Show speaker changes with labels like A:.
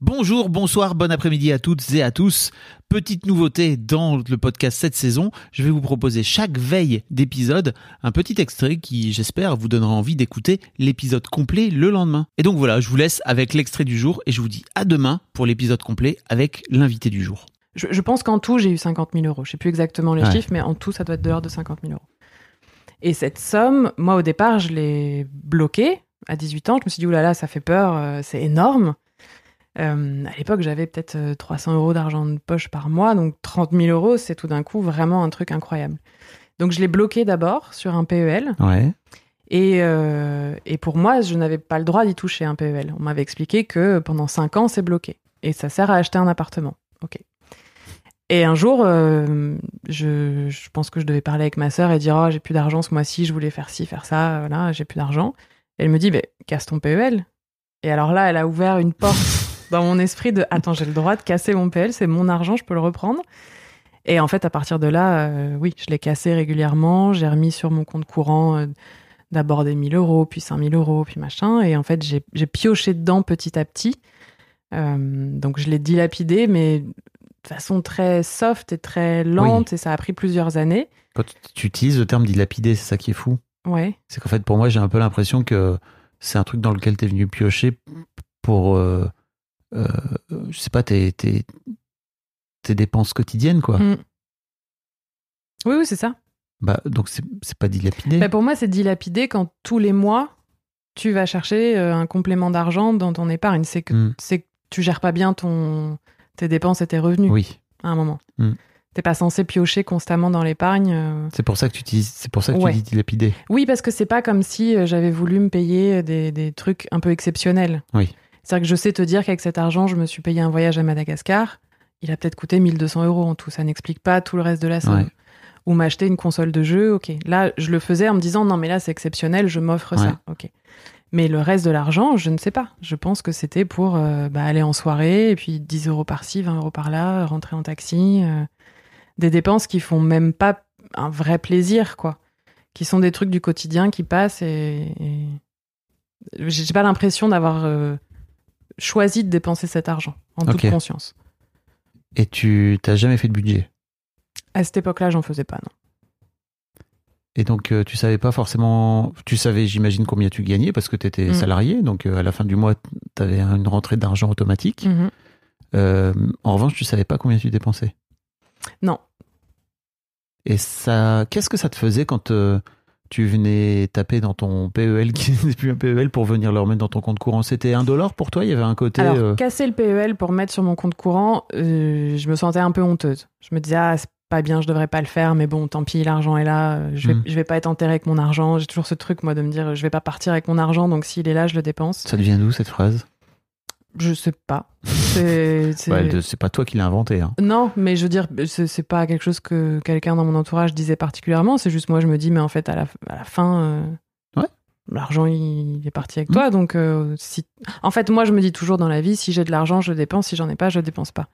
A: Bonjour, bonsoir, bon après-midi à toutes et à tous. Petite nouveauté dans le podcast cette saison, je vais vous proposer chaque veille d'épisode un petit extrait qui, j'espère, vous donnera envie d'écouter l'épisode complet le lendemain. Et donc voilà, je vous laisse avec l'extrait du jour et je vous dis à demain pour l'épisode complet avec l'invité du jour.
B: Je, je pense qu'en tout, j'ai eu 50 000 euros. Je sais plus exactement les
A: Ouais.
B: chiffres, mais en tout, ça doit être de l'ordre de 50 000 euros. Et cette somme, moi, au départ, je l'ai bloquée à 18 ans. Je me suis dit, oulala, ça fait peur, euh, c'est énorme. Euh, à l'époque, j'avais peut-être euh, 300 euros d'argent de poche par mois, donc 30 000 euros, c'est tout d'un coup vraiment un truc incroyable. Donc, je l'ai bloqué d'abord sur un PEL.
A: Ouais.
B: Et, euh, et pour moi, je n'avais pas le droit d'y toucher un PEL. On m'avait expliqué que pendant 5 ans, c'est bloqué. Et ça sert à acheter un appartement. OK. Et un jour, euh, je, je pense que je devais parler avec ma sœur et dire Oh, j'ai plus d'argent ce mois-ci, je voulais faire ci, faire ça, voilà, j'ai plus d'argent. Elle me dit Mais casse ton PEL. Et alors là, elle a ouvert une porte dans mon esprit de Attends, j'ai le droit de casser mon PEL, c'est mon argent, je peux le reprendre. Et en fait, à partir de là, euh, oui, je l'ai cassé régulièrement. J'ai remis sur mon compte courant euh, d'abord des 1000 euros, puis 5000 euros, puis machin. Et en fait, j'ai pioché dedans petit à petit. Euh, donc, je l'ai dilapidé, mais de façon très soft et très lente. Et ça a pris plusieurs années.
A: Quand tu utilises le terme dilapider, c'est ça qui est fou.
B: Ouais.
A: C'est qu'en fait, pour moi, j'ai un peu l'impression que c'est un truc dans lequel tu es venu piocher pour, euh, euh, je sais pas, tes, tes, tes dépenses quotidiennes, quoi.
B: Mm. Oui, oui, c'est ça.
A: Bah, donc, c'est pas dilapider.
B: Bah, pour moi, c'est dilapidé quand tous les mois, tu vas chercher euh, un complément d'argent dans ton épargne. C'est que,
A: Mm.
B: que tu gères pas bien ton, tes dépenses et tes revenus
A: Oui.
B: à un moment.
A: Mm.
B: T'es pas censé piocher constamment dans l'épargne. euh.
A: C'est pour ça que tu utilises, c'est pour ça que
B: Ouais.
A: tu dis dilapider.
B: Oui, parce que c'est pas comme si euh, j'avais voulu me payer des, des trucs un peu exceptionnels.
A: Oui.
B: C'est-à-dire que je sais te dire qu'avec cet argent, je me suis payé un voyage à Madagascar. Il a peut-être coûté 1200 euros en tout. Ça n'explique pas tout le reste de la somme.
A: Ouais.
B: Ou m'acheter une console de jeu, ok. Là, je le faisais en me disant non, mais là, c'est exceptionnel, je m'offre
A: Ouais.
B: ça, ok. Mais le reste de l'argent, je ne sais pas. Je pense que c'était pour euh, bah, aller en soirée, et puis 10 euros par-ci, 20 euros par-là, rentrer en taxi. euh, des dépenses qui font même pas un vrai plaisir, quoi. Qui sont des trucs du quotidien qui passent et. et... J'ai pas l'impression d'avoir euh, choisi de dépenser cet argent, en toute conscience.
A: Et tu t'as jamais fait de budget?
B: À cette époque-là, j'en faisais pas, non.
A: Et donc, euh, tu savais pas forcément. Tu savais, j'imagine, combien tu gagnais parce que tu étais
B: Mm.
A: salarié. Donc, euh, à la fin du mois, tu avais une rentrée d'argent automatique.
B: Mhm.
A: Euh, en revanche, tu savais pas combien tu dépensais?
B: Non.
A: Et ça, qu'est-ce que ça te faisait quand tu venais taper dans ton PEL qui n'est plus un PEL pour venir le remettre dans ton compte courant C'était un dollar pour toi? Il y avait un côté.
B: Alors,
A: euh,
B: casser le PEL pour mettre sur mon compte courant, euh, je me sentais un peu honteuse. Je me disais, ah, c'est pas bien, je devrais pas le faire, mais bon, tant pis, l'argent est là, euh, je vais,
A: Mm.
B: je vais pas être enterré avec mon argent. J'ai toujours ce truc, moi, de me dire, je vais pas partir avec mon argent, donc s'il est là, je le dépense.
A: Ça devient d'où cette phrase?
B: Je sais pas. C'est. c'est-
A: Ouais, pas toi qui l'as inventé. Hein.
B: Non, mais je veux dire, c'est pas quelque chose que quelqu'un dans mon entourage disait particulièrement. C'est juste moi, je me dis, mais en fait, à la, à la fin, euh,
A: Ouais.
B: l'argent, il est parti avec toi. Donc, euh, si... en fait, moi, je me dis toujours dans la vie, si j'ai de l'argent, je dépense. Si j'en ai pas, je dépense pas.